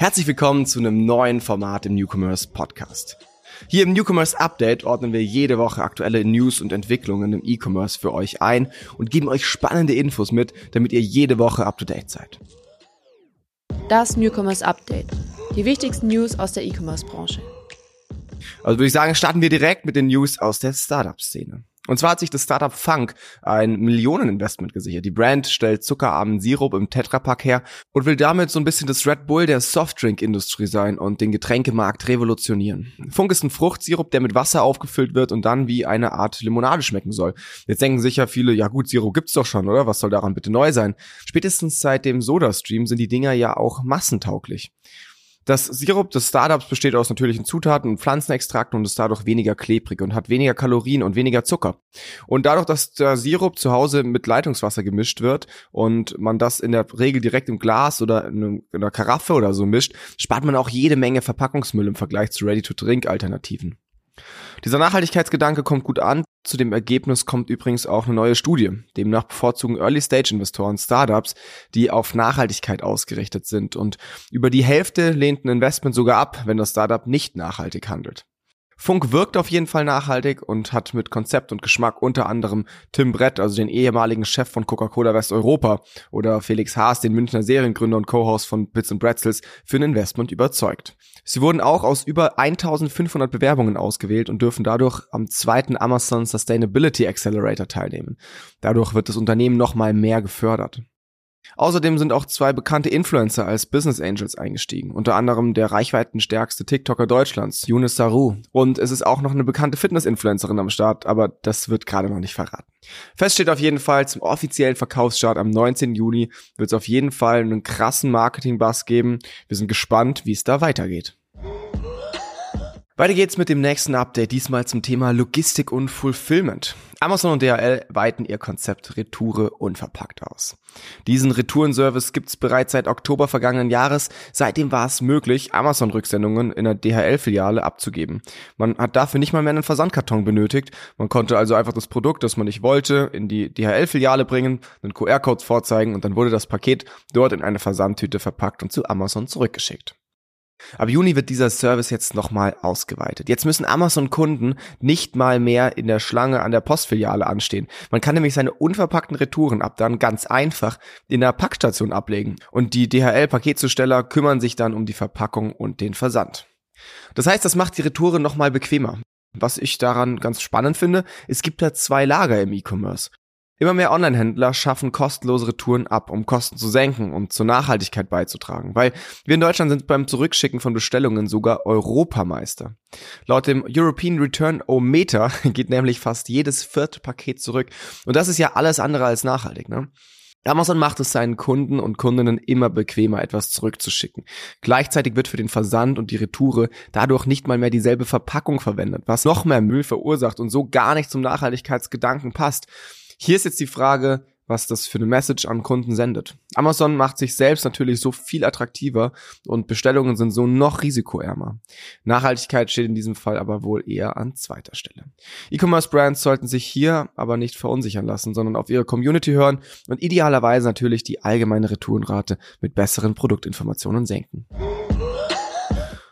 Herzlich willkommen zu einem neuen Format im Newcomers Podcast. Hier im Newcomers Update ordnen wir jede Woche aktuelle News und Entwicklungen im E-Commerce für euch ein und geben euch spannende Infos mit, damit ihr jede Woche up to date seid. Das Newcomers Update. Die wichtigsten News aus der E-Commerce Branche. Also würde ich sagen, starten wir direkt mit den News aus der Startup-Szene. Und zwar hat sich das Startup Funk ein Millioneninvestment gesichert. Die Brand stellt zuckerarmen Sirup im Tetrapack her und will damit so ein bisschen das Red Bull der Softdrink-Industrie sein und den Getränkemarkt revolutionieren. Funk ist ein Fruchtsirup, der mit Wasser aufgefüllt wird und dann wie eine Art Limonade schmecken soll. Jetzt denken sicher viele, ja gut, Sirup gibt's doch schon, oder? Was soll daran bitte neu sein? Spätestens seit dem Soda-Stream sind die Dinger ja auch massentauglich. Das Sirup des Startups besteht aus natürlichen Zutaten und Pflanzenextrakten und ist dadurch weniger klebrig und hat weniger Kalorien und weniger Zucker. Und dadurch, dass der Sirup zu Hause mit Leitungswasser gemischt wird und man das in der Regel direkt im Glas oder in einer Karaffe oder so mischt, spart man auch jede Menge Verpackungsmüll im Vergleich zu Ready-to-Drink-Alternativen. Dieser Nachhaltigkeitsgedanke kommt gut an. Zu dem Ergebnis kommt übrigens auch eine neue Studie. Demnach bevorzugen Early-Stage-Investoren Startups, die auf Nachhaltigkeit ausgerichtet sind. Und über die Hälfte lehnt ein Investment sogar ab, wenn das Startup nicht nachhaltig handelt. Funk wirkt auf jeden Fall nachhaltig und hat mit Konzept und Geschmack unter anderem Tim Brett, also den ehemaligen Chef von Coca-Cola Westeuropa, oder Felix Haas, den Münchner Seriengründer und Co-Host von Bits and Pretzels, für ein Investment überzeugt. Sie wurden auch aus über 1500 Bewerbungen ausgewählt und dürfen dadurch am zweiten Amazon Sustainability Accelerator teilnehmen. Dadurch wird das Unternehmen nochmal mehr gefördert. Außerdem sind auch zwei bekannte Influencer als Business Angels eingestiegen, unter anderem der reichweitenstärkste TikToker Deutschlands, Yunus Saru. Und es ist auch noch eine bekannte Fitness-Influencerin am Start, aber das wird gerade noch nicht verraten. Fest steht auf jeden Fall, zum offiziellen Verkaufsstart am 19. Juni wird es auf jeden Fall einen krassen Marketing-Bass geben. Wir sind gespannt, wie es da weitergeht. Weiter geht's mit dem nächsten Update, diesmal zum Thema Logistik und Fulfillment. Amazon und DHL weiten ihr Konzept Retoure unverpackt aus. Diesen Retourenservice gibt's bereits seit Oktober vergangenen Jahres. Seitdem war es möglich, Amazon-Rücksendungen in der DHL-Filiale abzugeben. Man hat dafür nicht mal mehr einen Versandkarton benötigt. Man konnte also einfach das Produkt, das man nicht wollte, in die DHL-Filiale bringen, einen QR-Code vorzeigen und dann wurde das Paket dort in eine Versandtüte verpackt und zu Amazon zurückgeschickt. Ab Juni wird dieser Service jetzt nochmal ausgeweitet. Jetzt müssen Amazon-Kunden nicht mal mehr in der Schlange an der Postfiliale anstehen. Man kann nämlich seine unverpackten Retouren ab dann ganz einfach in der Packstation ablegen. Und die DHL-Paketzusteller kümmern sich dann um die Verpackung und den Versand. Das heißt, das macht die Retouren nochmal bequemer. Was ich daran ganz spannend finde, es gibt da zwei Lager im E-Commerce. Immer mehr Online-Händler schaffen kostenlose Retouren ab, um Kosten zu senken und zur Nachhaltigkeit beizutragen, weil wir in Deutschland sind beim Zurückschicken von Bestellungen sogar Europameister. Laut dem European Return O Meter geht nämlich fast jedes vierte Paket zurück und das ist ja alles andere als nachhaltig, ne? Amazon macht es seinen Kunden und Kundinnen immer bequemer, etwas zurückzuschicken. Gleichzeitig wird für den Versand und die Retoure dadurch nicht mal mehr dieselbe Verpackung verwendet, was noch mehr Müll verursacht und so gar nicht zum Nachhaltigkeitsgedanken passt. Hier ist jetzt die Frage, was das für eine Message an Kunden sendet. Amazon macht sich selbst natürlich so viel attraktiver und Bestellungen sind so noch risikoärmer. Nachhaltigkeit steht in diesem Fall aber wohl eher an zweiter Stelle. E-Commerce-Brands sollten sich hier aber nicht verunsichern lassen, sondern auf ihre Community hören und idealerweise natürlich die allgemeine Retourenrate mit besseren Produktinformationen senken.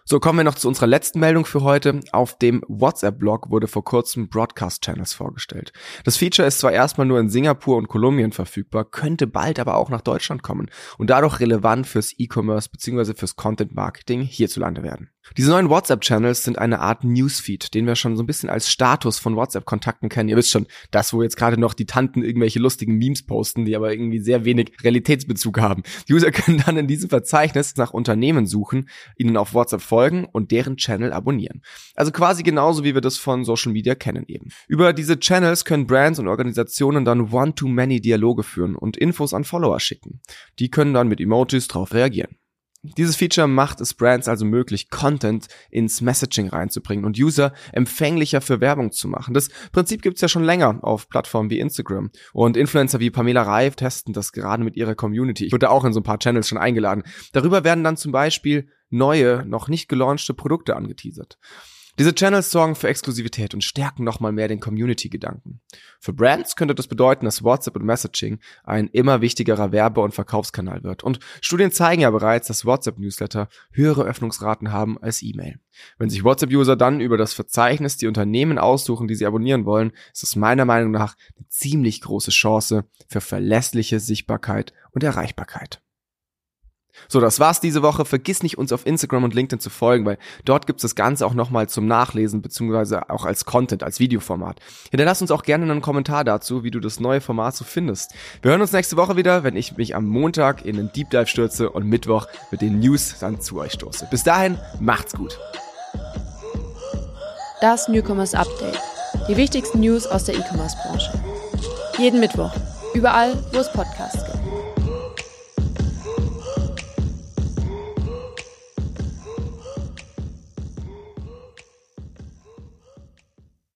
So, kommen wir noch zu unserer letzten Meldung für heute. Auf dem WhatsApp-Blog wurde vor kurzem Broadcast Channels vorgestellt. Das Feature ist zwar erstmal nur in Singapur und Kolumbien verfügbar, könnte bald aber auch nach Deutschland kommen und dadurch relevant fürs E-Commerce bzw. fürs Content Marketing hierzulande werden. Diese neuen WhatsApp-Channels sind eine Art Newsfeed, den wir schon so ein bisschen als Status von WhatsApp-Kontakten kennen. Ihr wisst schon, das, wo jetzt gerade noch die Tanten irgendwelche lustigen Memes posten, die aber irgendwie sehr wenig Realitätsbezug haben. Die User können dann in diesem Verzeichnis nach Unternehmen suchen, ihnen auf WhatsApp folgen und deren Channel abonnieren. Also quasi genauso, wie wir das von Social Media kennen eben. Über diese Channels können Brands und Organisationen dann One-to-Many Dialoge führen und Infos an Follower schicken. Die können dann mit Emojis drauf reagieren. Dieses Feature macht es Brands also möglich, Content ins Messaging reinzubringen und User empfänglicher für Werbung zu machen. Das Prinzip gibt's ja schon länger auf Plattformen wie Instagram. Und Influencer wie Pamela Reif testen das gerade mit ihrer Community. Ich wurde auch in so ein paar Channels schon eingeladen. Darüber werden dann zum Beispiel neue, noch nicht gelaunchte Produkte angeteasert. Diese Channels sorgen für Exklusivität und stärken nochmal mehr den Community-Gedanken. Für Brands könnte das bedeuten, dass WhatsApp und Messaging ein immer wichtigerer Werbe- und Verkaufskanal wird. Und Studien zeigen ja bereits, dass WhatsApp-Newsletter höhere Öffnungsraten haben als E-Mail. Wenn sich WhatsApp-User dann über das Verzeichnis die Unternehmen aussuchen, die sie abonnieren wollen, ist das meiner Meinung nach eine ziemlich große Chance für verlässliche Sichtbarkeit und Erreichbarkeit. So, das war's diese Woche. Vergiss nicht, uns auf Instagram und LinkedIn zu folgen, weil dort gibt's das Ganze auch nochmal zum Nachlesen, beziehungsweise auch als Content, als Videoformat. Hinterlass uns auch gerne einen Kommentar dazu, wie du das neue Format so findest. Wir hören uns nächste Woche wieder, wenn ich mich am Montag in einen Deep Dive stürze und Mittwoch mit den News dann zu euch stoße. Bis dahin, macht's gut. Das Newcomers Update. Die wichtigsten News aus der E-Commerce-Branche. Jeden Mittwoch. Überall, wo es Podcasts gibt.